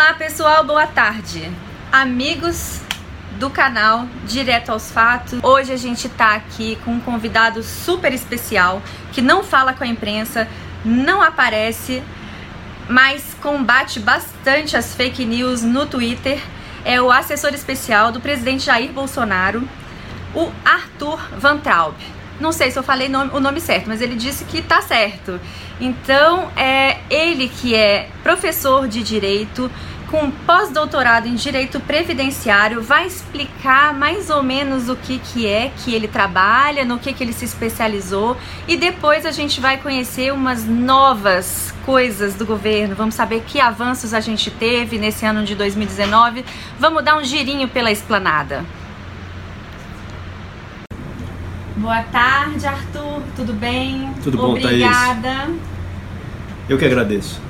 Olá pessoal, boa tarde. Amigos do canal Direto aos Fatos. Hoje a gente tá aqui com um convidado super especial que não fala com a imprensa, não aparece, mas combate bastante as fake news no Twitter. É o assessor especial do presidente Jair Bolsonaro, o Arthur Van Traub. Não sei se eu falei nome, o nome certo, mas ele disse que tá certo. Então, é ele que é professor de direito, com pós-doutorado em direito previdenciário, vai explicar mais ou menos o que, que é que ele trabalha, no que, que ele se especializou e depois a gente vai conhecer umas novas coisas do governo. Vamos saber que avanços a gente teve nesse ano de 2019. Vamos dar um girinho pela esplanada. Boa tarde, Arthur. Tudo bem? Tudo bom, Obrigada. Thaís? Eu que agradeço.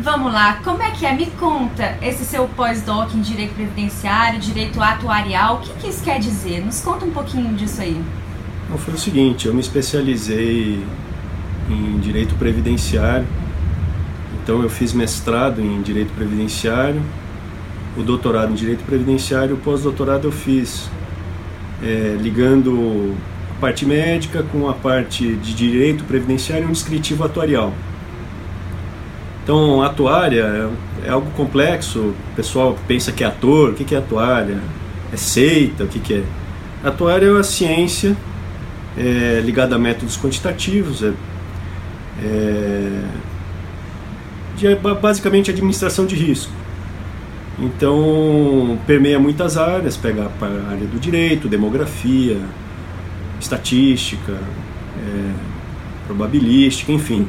Vamos lá, como é que é? Me conta esse seu pós-doc em Direito Previdenciário, Direito Atuarial, o que, que isso quer dizer? Nos conta um pouquinho disso aí. Não, foi o seguinte, eu me especializei em Direito Previdenciário, então eu fiz mestrado em Direito Previdenciário, o doutorado em Direito Previdenciário, o pós-doutorado eu fiz é, ligando parte médica com a parte de Direito Previdenciário e um descritivo atuarial. Então, atuária é, é algo complexo. O pessoal pensa que é ator. O que é atuária? É seita? O que é? Atuária é uma ciência é, ligada a métodos quantitativos. É, é, de, basicamente, administração de risco. Então, permeia muitas áreas. Pega a área do direito, demografia, estatística, é, probabilística, enfim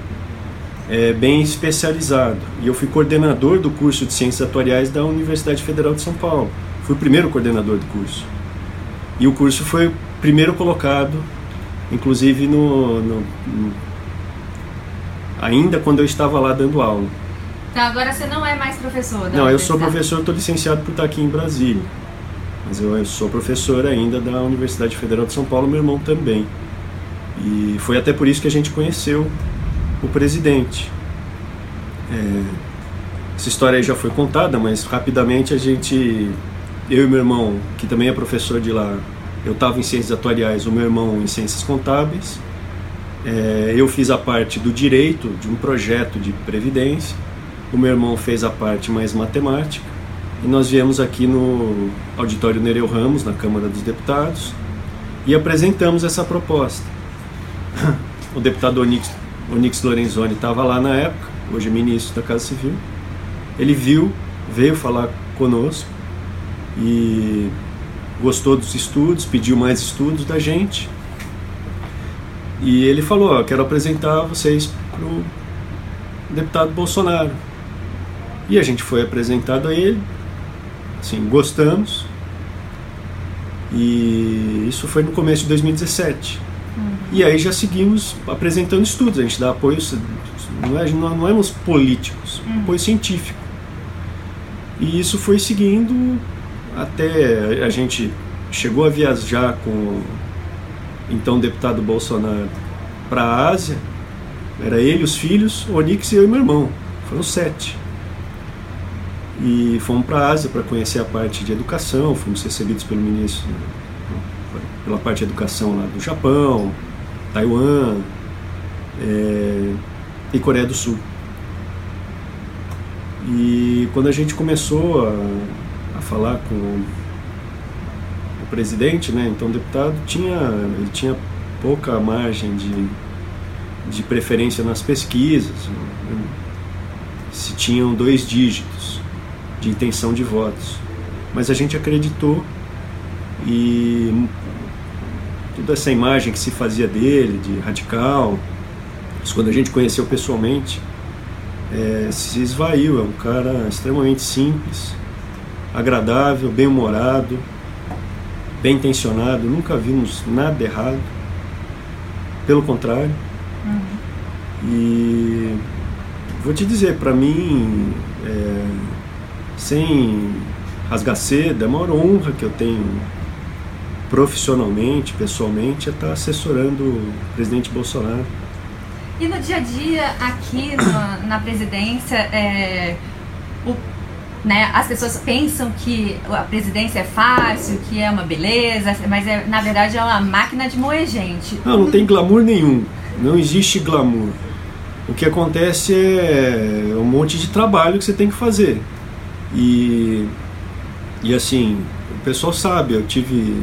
é, bem especializado. E eu fui coordenador do curso de Ciências Atuariais da Universidade Federal de São Paulo. Fui o primeiro coordenador do curso. E o curso foi o primeiro colocado, inclusive no, no, no ainda quando eu estava lá dando aula. Então agora você não é mais professor? não, eu sou professor, estou licenciado por estar aqui em Brasília. Mas eu, sou professor ainda da Universidade Federal de São Paulo, meu irmão também. E foi até por isso que a gente conheceu o presidente. É, essa história aí já foi contada, mas rapidamente a gente, eu e meu irmão, que também é professor de lá, eu estava em ciências atuariais, o meu irmão em ciências contábeis. É, eu fiz a parte do direito de um projeto de previdência. O meu irmão fez a parte mais matemática. E nós viemos aqui no auditório Nereu Ramos, na Câmara dos Deputados, e apresentamos essa proposta. O deputado Onix o Nix Lorenzoni estava lá na época, hoje é ministro da Casa Civil. Ele viu, veio falar conosco e gostou dos estudos, pediu mais estudos da gente. E ele falou: Quero apresentar vocês para o deputado Bolsonaro. E a gente foi apresentado a ele, gostamos. E isso foi no começo de 2017. E aí já seguimos apresentando estudos, a gente dá apoio, não, é, não éramos políticos, uhum. apoio científico. E isso foi seguindo até a gente chegou a viajar com então deputado Bolsonaro para a Ásia. Era ele, os filhos, Onix e eu e meu irmão. Foram sete. E fomos para a Ásia para conhecer a parte de educação, fomos recebidos pelo ministro pela parte de educação lá do Japão, Taiwan é, e Coreia do Sul. E quando a gente começou a, a falar com o presidente, né, então o deputado tinha, ele tinha pouca margem de, de preferência nas pesquisas, se tinham dois dígitos de intenção de votos. Mas a gente acreditou e toda essa imagem que se fazia dele, de radical, quando a gente conheceu pessoalmente, é, se esvaiu. É um cara extremamente simples, agradável, bem-humorado, bem intencionado, nunca vimos nada errado, pelo contrário. Uhum. E vou te dizer, para mim, é, sem rasgar seda, é a maior honra que eu tenho profissionalmente, pessoalmente, é estar assessorando o presidente Bolsonaro. E no dia a dia, aqui no, na presidência, é, o né? As pessoas pensam que a presidência é fácil, que é uma beleza, mas é, na verdade é uma máquina de moer gente. Não, não tem glamour nenhum. Não existe glamour. O que acontece é um monte de trabalho que você tem que fazer. E, e assim, o pessoal sabe, eu tive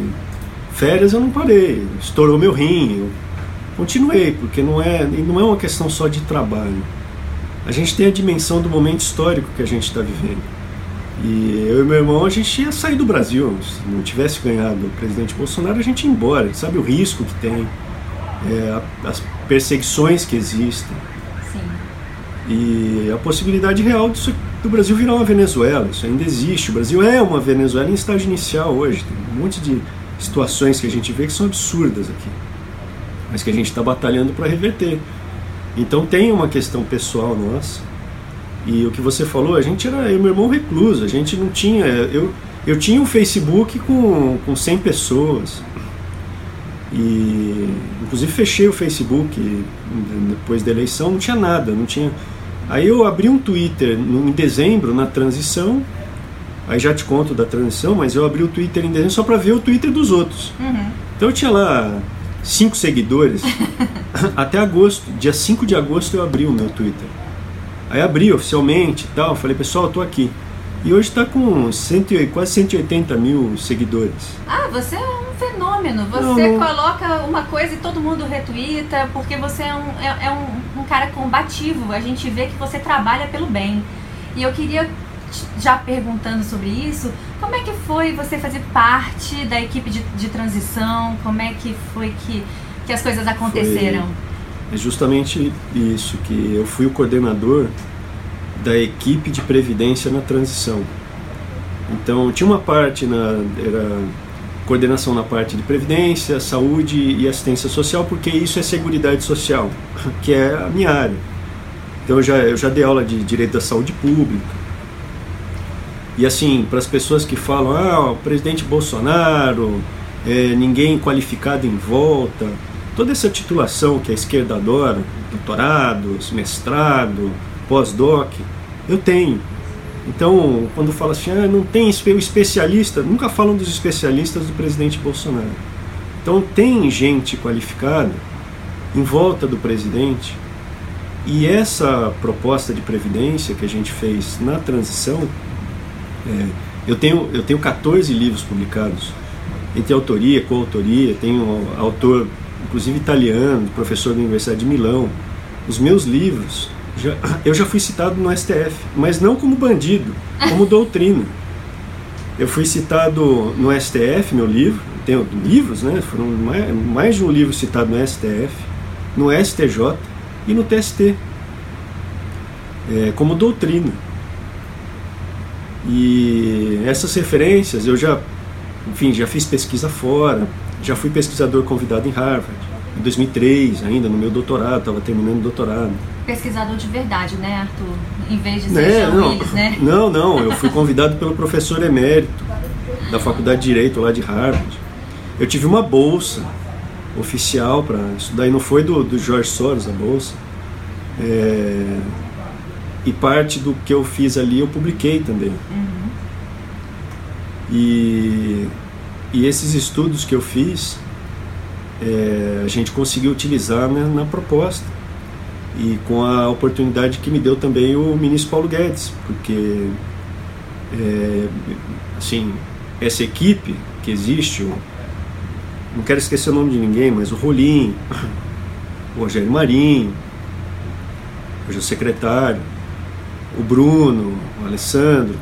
férias, eu não parei. Estourou meu rim, eu continuei, porque não é, não é uma questão só de trabalho. A gente tem a dimensão do momento histórico que a gente está vivendo. E eu e meu irmão, a gente ia sair do Brasil. Se não tivesse ganhado o presidente Bolsonaro, a gente ia embora. A gente sabe o risco que tem, é, as perseguições que existem. Sim. E a possibilidade real disso, do Brasil virar uma Venezuela. Isso ainda existe. O Brasil é uma Venezuela em estágio inicial hoje. Tem um monte de situações que a gente vê que são absurdas aqui. Mas que a gente está batalhando para reverter. Então tem uma questão pessoal nossa e o que você falou, a gente era, eu meu irmão recluso, a gente não tinha, eu, eu tinha um Facebook com, com 100 pessoas. E inclusive fechei o Facebook depois da eleição, não tinha nada, não tinha. Aí eu abri um Twitter em dezembro, na transição. Aí já te conto da transição, mas eu abri o Twitter em dezembro só para ver o Twitter dos outros. Uhum. Então eu tinha lá cinco seguidores. Até agosto, dia 5 de agosto eu abri o meu Twitter. Aí abri oficialmente e tal, falei, pessoal, eu tô aqui. E hoje está com cento, quase 180 mil seguidores. Ah, você é um fenômeno. Você não, coloca uma coisa e todo mundo retuita, porque você é, um, é, é um, um, cara combativo. A gente vê que você trabalha pelo bem. E eu queria, já perguntando sobre isso, como é que foi você fazer parte da equipe de, de transição? Como é que foi que, que as coisas aconteceram? Foi é justamente isso, que eu fui o coordenador da equipe de previdência na transição. Então tinha uma parte na era coordenação na parte de previdência, saúde e assistência social, porque isso é seguridade social, que é a minha área. Então eu já eu já dei aula de direito da saúde pública. E assim, para as pessoas que falam, ah, o presidente Bolsonaro, é, ninguém qualificado em volta, toda essa titulação que a esquerda adora, doutorados, mestrado, pós-doc, eu tenho. Então, quando fala assim, ah, não tem especialista, nunca falam dos especialistas do presidente Bolsonaro. Então, tem gente qualificada em volta do presidente e essa proposta de previdência que a gente fez na transição, é, eu, tenho, eu tenho 14 livros publicados, entre autoria, coautoria, tenho autor inclusive italiano, professor da Universidade de Milão. Os meus livros, já, eu já fui citado no STF, mas não como bandido, como doutrina. Eu fui citado no STF, meu livro, tenho livros, né? Foram mais, mais de um livro citado no STF, no STJ e no TST, é, como doutrina. E essas referências eu já, enfim, já fiz pesquisa fora, já fui pesquisador convidado em Harvard, em 2003, ainda no meu doutorado, estava terminando o doutorado. Pesquisador de verdade, né, Arthur? Em vez de ser é, não, Willis, né? Não, não, eu fui convidado pelo professor emérito da Faculdade de Direito lá de Harvard. Eu tive uma bolsa oficial para estudar, e não foi do, do George Soros a bolsa. É, e parte do que eu fiz ali eu publiquei também. Uhum. E e esses estudos que eu fiz, é, a gente conseguiu utilizar né, na proposta. E com a oportunidade que me deu também o ministro Paulo Guedes, porque, é, assim, essa equipe que existe, o, não quero esquecer o nome de ninguém, mas o Rolim, o Rogério Marinho, hoje o secretário, o Bruno, o Alessandro,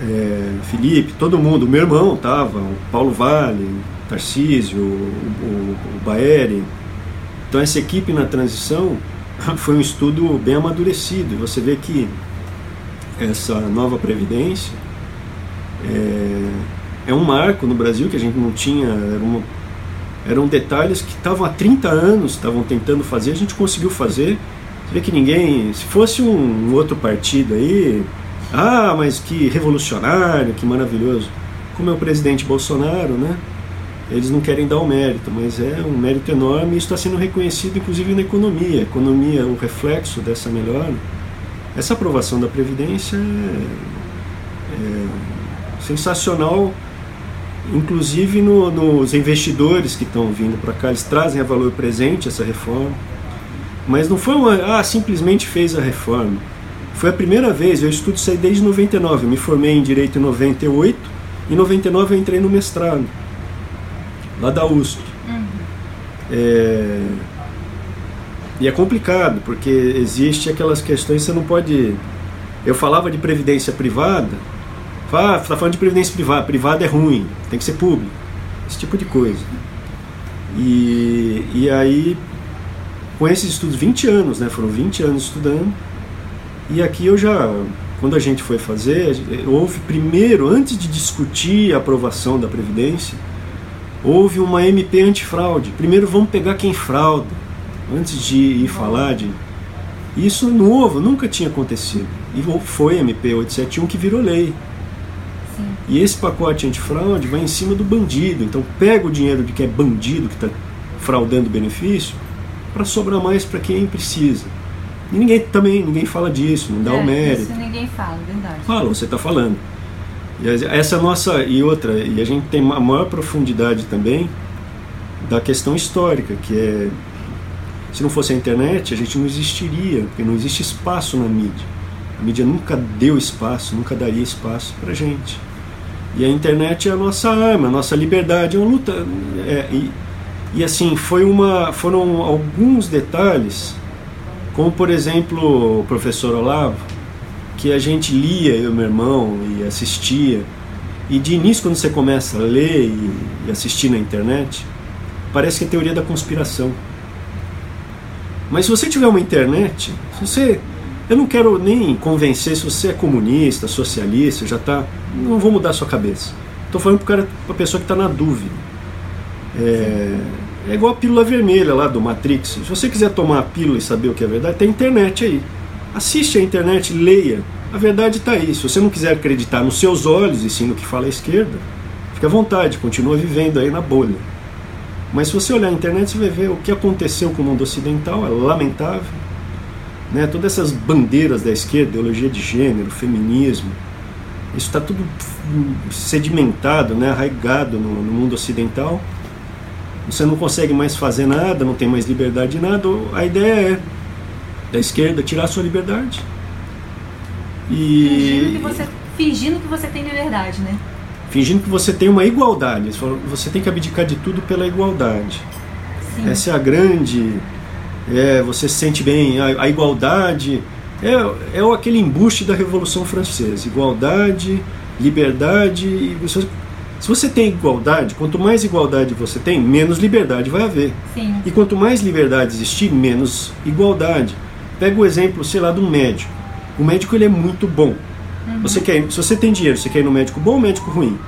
é, Felipe, todo mundo, meu irmão estava, o Paulo Vale, o Tarcísio, o, o, o Baeri. Então essa equipe na transição foi um estudo bem amadurecido. Você vê que essa nova previdência é, é um marco no Brasil que a gente não tinha. Era uma, eram detalhes que estavam há 30 anos, estavam tentando fazer, a gente conseguiu fazer. Você vê que ninguém, se fosse um, um outro partido aí, ah, mas que revolucionário, que maravilhoso. Como é o presidente Bolsonaro, né? Eles não querem dar o mérito, mas é um mérito enorme e está sendo reconhecido inclusive na economia. A economia, o reflexo dessa melhora. Essa aprovação da Previdência é, é, sensacional, inclusive no, nos investidores que estão vindo para cá, eles trazem a valor presente essa reforma. Mas não foi uma, ah, simplesmente fez a reforma. Foi a primeira vez, eu estudo isso aí desde 99, eu me formei em Direito em 98, em 99 eu entrei no mestrado, lá da USP. Uhum. É, e é complicado, porque existe aquelas questões, você não pode. Eu falava de previdência privada, ah, está falando de previdência privada, privada é ruim, tem que ser público, esse tipo de coisa. E, e aí, com esses estudos, 20 anos, né? Foram 20 anos estudando, e aqui eu já, quando a gente foi fazer, houve primeiro, antes de discutir a aprovação da Previdência, houve uma MP antifraude. Primeiro vamos pegar quem frauda antes de ir falar de. Isso novo, nunca tinha acontecido. E foi MP 871 que virou lei. Sim. E esse pacote antifraude vai em cima do bandido. Então pega o dinheiro de quem é bandido, que está fraudando benefício, para sobrar mais para quem precisa. E ninguém também, ninguém fala disso, não dá é, o mérito. Isso ninguém fala, verdade. Fala, você está falando. E essa é nossa e outra, e a gente tem a maior profundidade também da questão histórica, que é se não fosse a internet, a gente não existiria, porque não existe espaço na mídia. A mídia nunca deu espaço, nunca daria espaço para gente. E a internet é a nossa arma, a nossa liberdade, é uma luta. É, e, e assim, foi uma, foram alguns detalhes, como por exemplo o professor Olavo, que a gente lia, eu e meu irmão, e assistia. E de início, quando você começa a ler e, assistir na internet, parece que é teoria da conspiração. Mas se você tiver uma internet, se você. Eu não quero nem convencer se você é comunista, socialista, já está. Não vou mudar a sua cabeça. Estou falando para a pessoa que está na dúvida. É, é igual a pílula vermelha lá do Matrix. Se você quiser tomar a pílula e saber o que é verdade, tem internet aí. Assiste a internet, leia. A verdade está aí. Se você não quiser acreditar nos seus olhos e sim no que fala a esquerda, fique à vontade, continua vivendo aí na bolha. Mas se você olhar na internet, você vai ver o que aconteceu com o mundo ocidental, é lamentável. Né? Todas essas bandeiras da esquerda, ideologia de gênero, feminismo, isso está tudo sedimentado, né? arraigado no, no mundo ocidental. Você não consegue mais fazer nada, não tem mais liberdade de nada. A ideia é da esquerda tirar a sua liberdade. E... Fingindo que você, fingindo que você tem liberdade, né? fingindo que você tem uma igualdade. Você tem que abdicar de tudo pela igualdade. Sim. Essa é a grande. É, você se sente bem. A, a igualdade é, é aquele embuste da Revolução Francesa. Igualdade, liberdade. Você, se você tem igualdade, quanto mais igualdade você tem, menos liberdade vai haver. Sim. E quanto mais liberdade existir, menos igualdade. Pega o exemplo, sei lá, de um médico. O médico ele é muito bom Uhum. Você quer, se você tem dinheiro, você quer ir no médico bom ou médico ruim?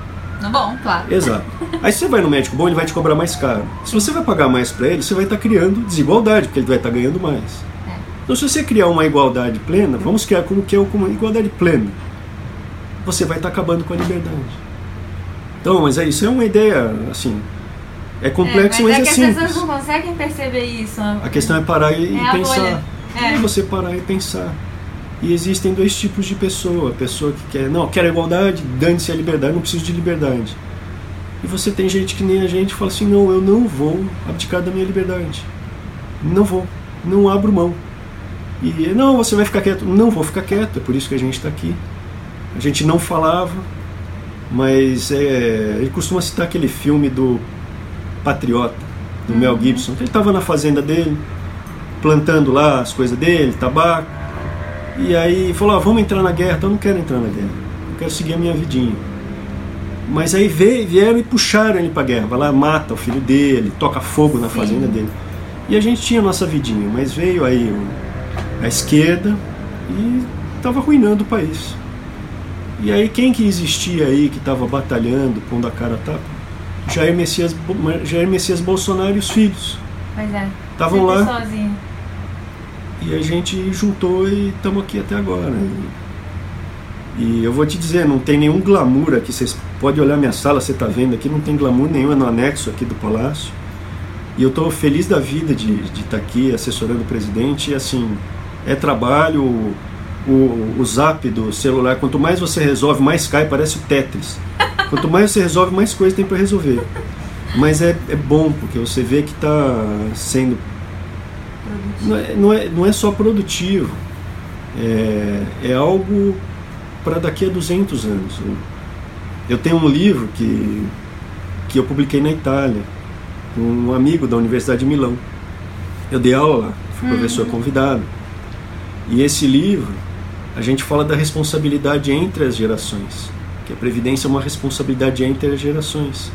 No bom, claro. Exato. Aí se você vai no médico bom, ele vai te cobrar mais caro. Se você vai pagar mais para ele, você vai estar tá criando desigualdade, porque ele vai estar tá ganhando mais. É. Então se você criar uma igualdade plena, vamos criar como que é uma igualdade plena. Você vai estar tá acabando com a liberdade. Então, mas é, isso é uma ideia, assim, é complexo, é, mas, mas é, é simples. As pessoas não conseguem perceber isso. A questão é parar e, é pensar. É. você parar e pensar. E existem dois tipos de pessoa. A pessoa que quer, não, quero igualdade, dane-se a liberdade, não preciso de liberdade. E você tem gente que nem a gente fala assim, não, eu não vou abdicar da minha liberdade. Não vou, não abro mão. E não, você vai ficar quieto. Não vou ficar quieto, é por isso que a gente está aqui. A gente não falava, mas é, ele costuma citar aquele filme do Patriota, do Mel uhum. Gibson. Ele estava na fazenda dele, plantando lá as coisas dele, tabaco e aí falou: ah, vamos entrar na guerra. Então eu não quero entrar na guerra, eu quero seguir a minha vidinha. Mas aí veio, vieram e puxaram ele para a guerra. Vai lá, mata o filho dele, toca fogo na fazenda Sim. dele. E a gente tinha a nossa vidinha, mas veio aí a esquerda e estava arruinando o país. E aí quem que existia aí que estava batalhando, pondo a cara a tapa? Jair Messias, Jair Messias Bolsonaro e os filhos. Pois é. Estavam lá. Sozinho. E a gente juntou e estamos aqui até agora. E eu vou te dizer, não tem nenhum glamour aqui. Vocês podem olhar minha sala, você está vendo aqui, não tem glamour nenhum, é no anexo aqui do Palácio. E eu estou feliz da vida de estar tá aqui assessorando o presidente. E assim, é trabalho, o, o zap do celular, quanto mais você resolve, mais cai, parece o Tetris. Quanto mais você resolve, mais coisa tem para resolver. Mas é, é bom, porque você vê que está sendo. Não é, não, é, não é só produtivo, é, é algo para daqui a 200 anos. Eu tenho um livro que, que eu publiquei na Itália, com um amigo da Universidade de Milão. Eu dei aula lá, fui uhum. professor convidado. E esse livro, a gente fala da responsabilidade entre as gerações, que a previdência é uma responsabilidade entre as gerações.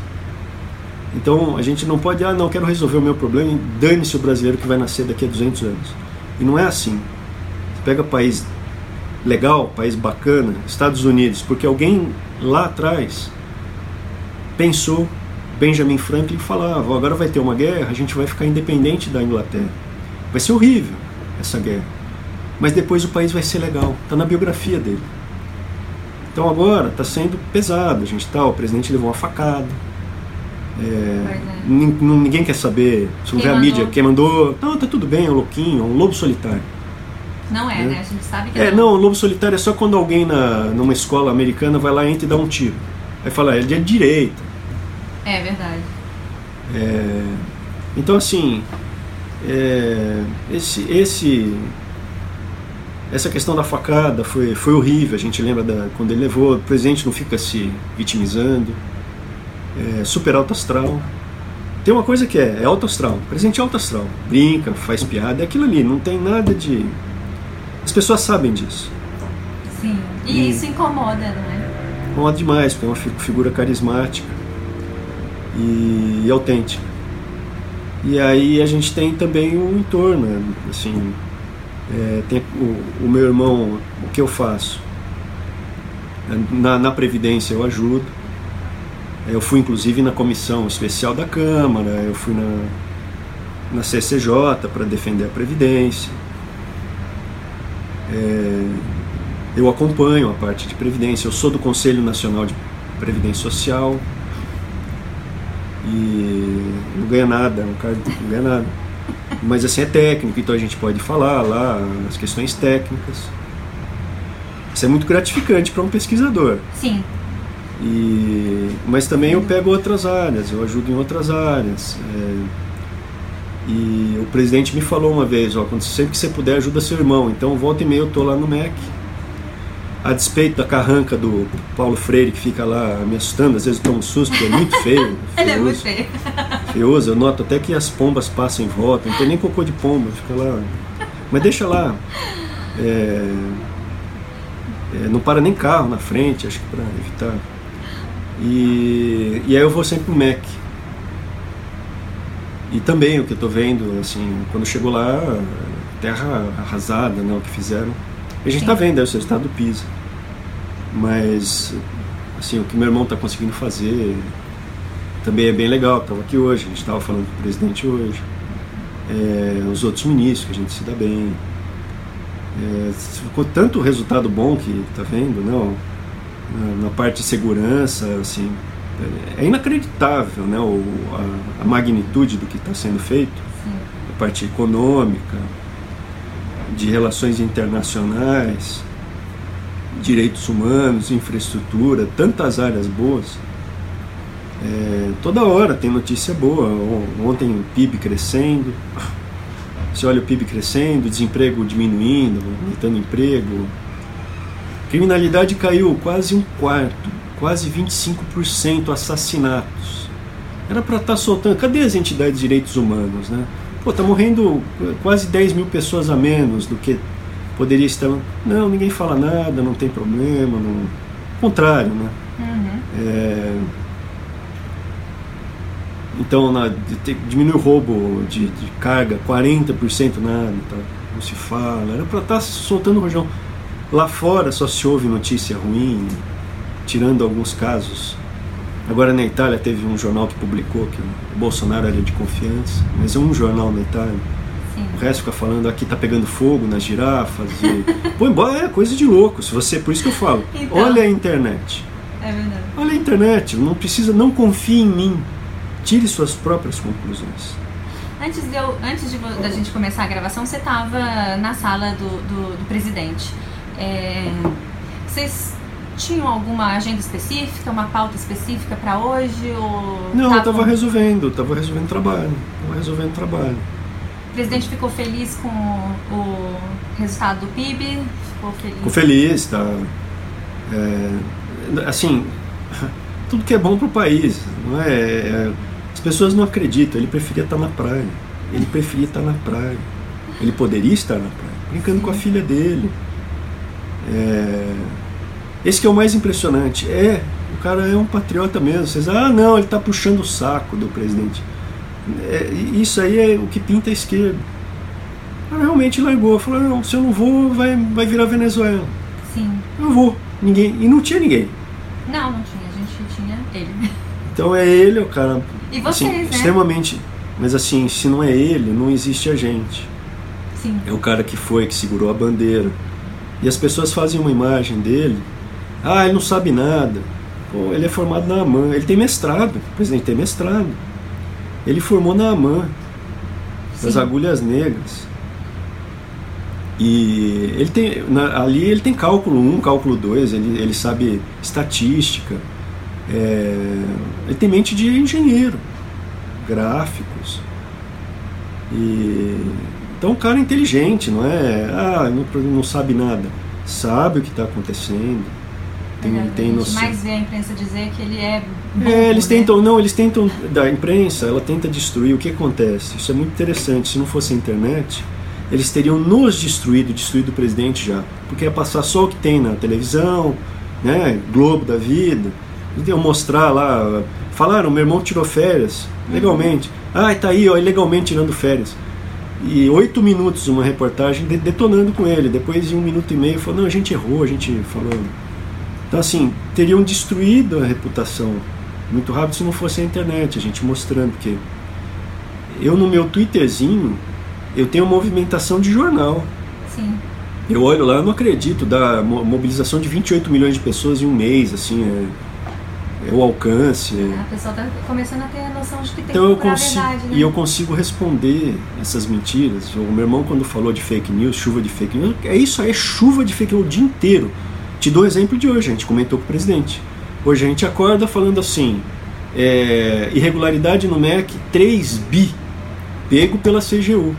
Então a gente não pode, ah, não, quero resolver o meu problema e dane-se o brasileiro que vai nascer daqui a 200 anos. E não é assim. Você pega país legal, país bacana, Estados Unidos, porque alguém lá atrás pensou, Benjamin Franklin falava, agora vai ter uma guerra, a gente vai ficar independente da Inglaterra. Vai ser horrível essa guerra. Mas depois o país vai ser legal, está na biografia dele. Então agora está sendo pesado, a gente tá, o presidente levou uma facada, é, é. Ninguém quer saber, se não vê a mídia, quem mandou, não, tá tudo bem, é um louquinho, é um lobo solitário. Não é, né? né? A gente sabe que é. Não, o lobo solitário é só quando alguém na, numa escola americana vai lá, entra e dá um tiro. Aí fala, ele é de direita. É verdade. É, então, assim, é, esse, esse, essa questão da facada foi, foi horrível. A gente lembra da, quando ele levou. O presidente não fica se vitimizando é, super alto astral. Tem uma coisa que é, é alto astral, presente alto astral. Brinca, faz piada, é aquilo ali, não tem nada de. As pessoas sabem disso. Sim, e, e isso incomoda, não é? Incomoda demais, porque é uma figura carismática e, e autêntica. E aí a gente tem também o entorno, assim, é, tem o, o, meu irmão, o que eu faço? Na, na Previdência eu ajudo, eu fui inclusive na comissão especial da Câmara, eu fui na, na CCJ para defender a Previdência. É, eu acompanho a parte de Previdência, eu sou do Conselho Nacional de Previdência Social e não ganha nada, um cara não ganha nada. Mas assim é técnico, então a gente pode falar lá as questões técnicas. Isso é muito gratificante para um pesquisador. Sim. E, mas também eu pego outras áreas, eu ajudo em outras áreas. É, e o presidente me falou uma vez, ó, quando sempre que você puder ajuda seu irmão. Então volta e meia eu tô lá no MEC. A despeito da carranca do Paulo Freire que fica lá me assustando, às vezes eu tomo um susto, porque é muito feio. Ele é muito feio. Feioso, eu noto até que as pombas passam em volta, não tem nem cocô de pomba, fica lá. Mas deixa lá. É, é, não para nem carro na frente, acho que para evitar. E, e aí eu vou sempre pro Mac. E também o que eu tô vendo, assim, quando chegou lá, terra arrasada, né, o que fizeram. A gente Sim. tá vendo aí o resultado do PISA. Mas, assim, o que meu irmão tá conseguindo fazer também é bem legal. Tava aqui hoje, a gente tava falando com o presidente hoje. É, os outros ministros, que a gente se dá bem. É, ficou tanto resultado bom que tá vendo, não? Na parte de segurança, assim, é inacreditável né, o, a, a magnitude do que está sendo feito, Sim. a parte econômica, de relações internacionais, direitos humanos, infraestrutura, tantas áreas boas. É, toda hora tem notícia boa. Ontem o PIB crescendo, você olha o PIB crescendo, desemprego diminuindo, aumentando emprego, Criminalidade caiu quase um quarto, quase 25% assassinatos. Era para estar tá soltando. Cadê as entidades de direitos humanos, né? Pô, tá morrendo quase 10 mil pessoas a menos do que poderia estar. Não, ninguém fala nada, não tem problema. Não... Contrário, né? Uhum. É... Então, na, diminui o roubo de, de carga, 40% nada, tá? não se fala. Era para estar tá soltando o rojão. Lá fora só se ouve notícia ruim, tirando alguns casos. Agora na Itália teve um jornal que publicou que o Bolsonaro era de confiança, mas é um jornal na Itália. Sim. O resto fica falando aqui tá pegando fogo nas girafas. E... Pô, embora é coisa de louco. Se você, por isso que eu falo, então, olha a internet. É verdade. Olha a internet, não precisa, não confie em mim. Tire suas próprias conclusões. Antes, de eu, antes de, da gente começar a gravação, você estava na sala do, do, do presidente. É, vocês tinham alguma agenda específica, uma pauta específica para hoje? Ou Não, eu tavam- estava resolvendo, estava resolvendo trabalho. Estava resolvendo trabalho. O presidente ficou feliz com o resultado do PIB? Ficou feliz? Fico feliz, tá? É, assim, tudo que é bom pro país, não é? É, As pessoas não acreditam, ele preferia estar na praia. Ele preferia estar na praia. Ele poderia estar na praia, brincando com a filha dele. É, esse que é o mais impressionante. É, o cara é um patriota mesmo. Vocês, ah, não, ele está puxando o saco do presidente. É, isso aí é o que pinta a esquerda. Ah, realmente largou. Falou, não, se eu não vou, vai, vai virar Venezuela. Sim. Eu não vou. Ninguém. E não tinha ninguém. Não, não tinha. A gente tinha ele. Então é ele, o cara. E vocês, assim, né? Extremamente. Mas assim, se não é ele, não existe a gente. Sim. É o cara que foi, que segurou a bandeira. E as pessoas fazem uma imagem dele. Ah, ele não sabe nada. Pô, ele é formado na AMAN. Ele tem mestrado. O presidente tem mestrado. Ele formou na AMAN, das Sim. agulhas negras. E ele tem, na- ali ele tem cálculo 1, cálculo 2, ele, ele sabe estatística. É, ele tem mente de engenheiro, gráficos. E, então o cara é inteligente, não é? Ah, não, não sabe nada. Sabe o que está acontecendo. Tem, Verdade, tem noção. mais vê a imprensa dizer que ele é É, eles né? tentam, não, eles tentam, da imprensa, ela tenta destruir. O que acontece? Isso é muito interessante. Se não fosse a internet, eles teriam nos destruído, destruído o presidente já. Porque ia passar só o que tem na televisão, né, Globo da vida. Eles iam mostrar lá, falaram, meu irmão tirou férias, legalmente. Ah, tá aí, ó, ilegalmente tirando férias. E oito minutos uma reportagem de- detonando com ele. Depois de um minuto e meio, falou, não, a gente errou, a gente falou... Então, assim, teriam destruído a reputação muito rápido se não fosse a internet, a gente mostrando que eu no meu Twitterzinho eu tenho movimentação de jornal. Sim. Eu olho lá, eu não acredito da mo- mobilização de 28 milhões de pessoas em um mês, assim, é, é o alcance. é- A pessoa tá começando a ter a noção de que tem então que eu consigo verdade, né? e eu consigo responder essas mentiras. O meu irmão quando falou de fake news, chuva de fake news, é isso aí, é chuva de fake news o dia inteiro. Te dou um exemplo de hoje, a gente comentou com o presidente. Hoje a gente acorda falando assim, é, irregularidade no MEC 3 bi pego pela CGU.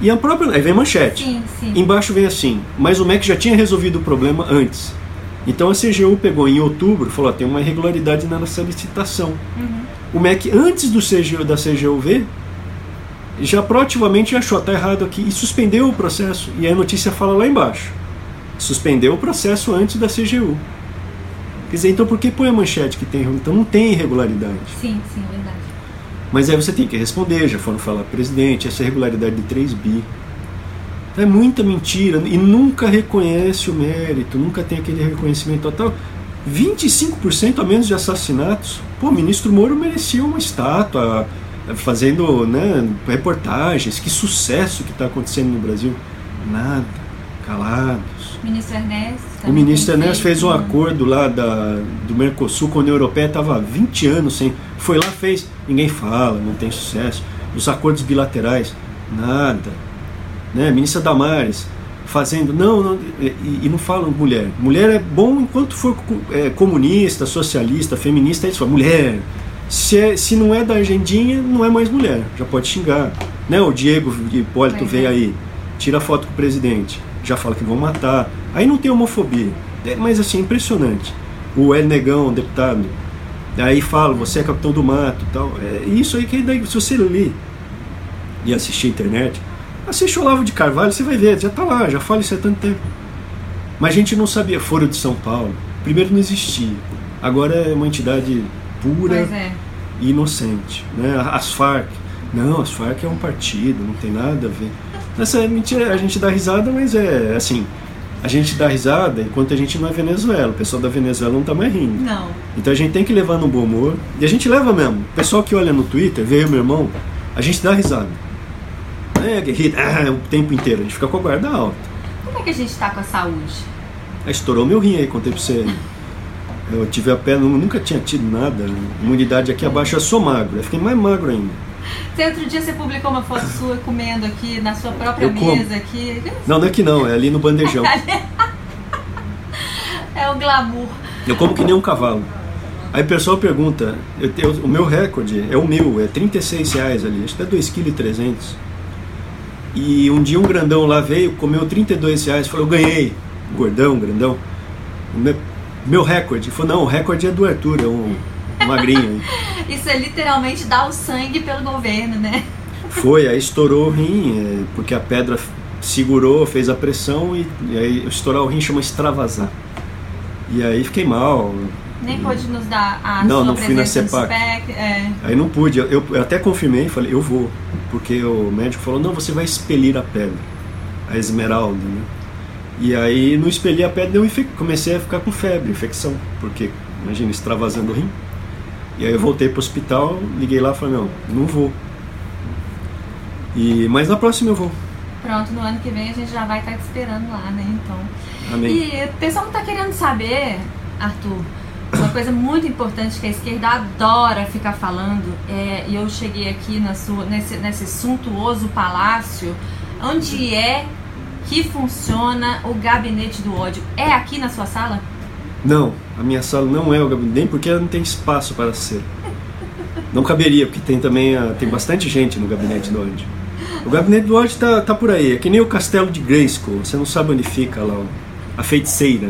E a própria, aí vem manchete. Sim, sim. Embaixo vem assim, mas o MEC já tinha resolvido o problema antes. Então a CGU pegou em outubro e falou: ó, tem uma irregularidade nessa licitação. Uhum. O MEC, antes do CGU, da CGU ver, já proativamente achou, tá errado aqui, e suspendeu o processo. E a notícia fala lá embaixo: suspendeu o processo antes da CGU. Quer dizer, então por que põe a manchete que tem? Então não tem irregularidade. Sim, sim, verdade. Mas aí você tem que responder, já foram falar, presidente, essa irregularidade de 3 bi. É muita mentira e nunca reconhece o mérito, nunca tem aquele reconhecimento total. 25% a menos de assassinatos. Pô, o ministro Moro merecia uma estátua, fazendo né, reportagens. Que sucesso que está acontecendo no Brasil. Nada, calados. O ministro Ernesto. O ministro Ernesto fez um acordo lá da, do Mercosul com a União Europeia, estava há 20 anos sem. Foi lá, fez. Ninguém fala, não tem sucesso. Os acordos bilaterais, nada. Né? Ministra Damares fazendo. Não, não e, e não falam mulher. Mulher é bom enquanto for é, comunista, socialista, feminista, é isso. fala, Mulher. Se, é- se não é da agendinha, não é mais mulher. Já pode xingar. Né? O Diego Hipólito Pois veio é. aí, tira foto com o presidente, já fala que vão matar. Aí não tem homofobia. É, mas assim, impressionante. O El Negão, deputado, aí fala, você é capitão do mato tal. É isso aí que daí, se você ler e assistir a internet, assiste o Olavo de Carvalho, você vai ver, já tá lá, já fala isso há tanto tempo. Mas a gente não sabia, Foro de São Paulo, primeiro não existia. Agora é uma entidade pura é. e inocente. Né? As Farc, não, as Farc é um partido, não tem nada a ver. Essa é mentira, a gente dá risada, mas é assim, a gente dá risada enquanto a gente não é Venezuela. O pessoal da Venezuela não tá mais rindo. Não. Então a gente tem que levar no bom humor. E a gente leva mesmo. O pessoal que olha no Twitter, eu, meu irmão, a gente dá risada. É, ah, o tempo inteiro. A gente fica com a guarda alta. Como é que a gente tá com a saúde? Aí estourou meu rim aí, contei pra você. Eu tive a pele, nunca tinha tido nada. Imunidade aqui abaixo, eu sou magro. Eu fiquei mais magro ainda. Você, outro dia você publicou uma foto sua comendo aqui na sua própria Eu como. mesa aqui. Não, não é que não, é ali no bandejão. É o glamour. Eu como que nem um cavalo. Aí o pessoal pergunta, eu, eu, o meu recorde é o meu, é 36 reais ali, acho que é 2,3 kg. E um dia um grandão lá veio, comeu 32 reais, falou, eu ganhei. Gordão, grandão. Meu, meu recorde. Ele falou, não, o recorde é do Arthur, é um, um magrinho. Isso é literalmente dar o sangue pelo governo, né? Foi, aí estourou o rim, é, porque a pedra segurou, fez a pressão e, e aí estourar o rim chama extravasar. E aí fiquei mal. Nem pôde nos dar a Não, sua não fui na CEPAC. SPEC, é. Aí não pude, eu, eu até confirmei, falei, eu vou. Porque o médico falou, não, você vai expelir a pedra, a esmeralda, né? E aí não expeli a pedra, eu comecei a ficar com febre, infecção, porque imagina, extravasando o rim. E aí eu voltei pro hospital, liguei lá e falei, não, não vou. E, mas na próxima eu vou. Pronto, no ano que vem a gente já vai estar te esperando lá, né? Então. Amém. E o pessoal não tá querendo saber, Arthur, uma coisa muito importante que a esquerda adora ficar falando, é, e eu cheguei aqui na sua, nesse, nesse suntuoso palácio, onde é que funciona o gabinete do ódio? É aqui na sua sala? Não, a minha sala não é o gabinete, nem porque ela não tem espaço para ser. Não caberia, porque tem também a- tem bastante gente no gabinete do ódio. O gabinete do ódio tá, tá por aí, é que nem o castelo de Grayskull, você não sabe onde fica lá, a feiticeira.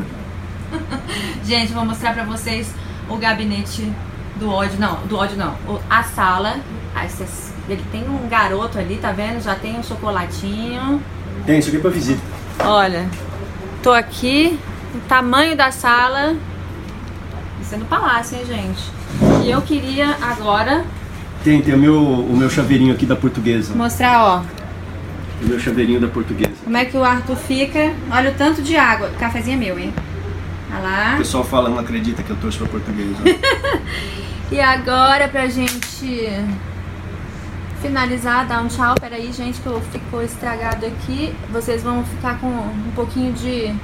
Gente, vou mostrar pra vocês o gabinete do ódio. Não, do ódio não. A sala. Ai, cês- Ele tem um garoto ali, tá vendo? Já tem um chocolatinho. Tem, isso aqui é pra visita. Olha, tô aqui, o tamanho da sala. Isso é no palácio, hein, gente? E eu queria agora Tem, tem o meu, o meu chaveirinho aqui da portuguesa. mostrar, ó, O meu chaveirinho da portuguesa. como é que o Arthur fica. Olha o tanto de água. Cafezinho é meu, hein? O pessoal fala, não acredita que eu torço pra portuguesa. ó. E agora, pra gente finalizar, dar um tchau. Peraí, gente, que eu ficou estragado aqui. Vocês vão ficar com um pouquinho de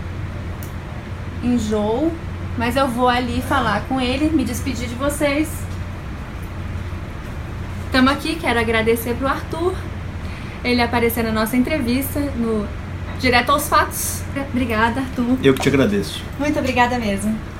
enjoo. Mas eu vou ali falar com ele, me despedir de vocês. Estamos aqui, quero agradecer pro Arthur. Ele apareceu na nossa entrevista, no Direto aos Fatos. Obrigada, Arthur. eu que te agradeço. Muito obrigada mesmo.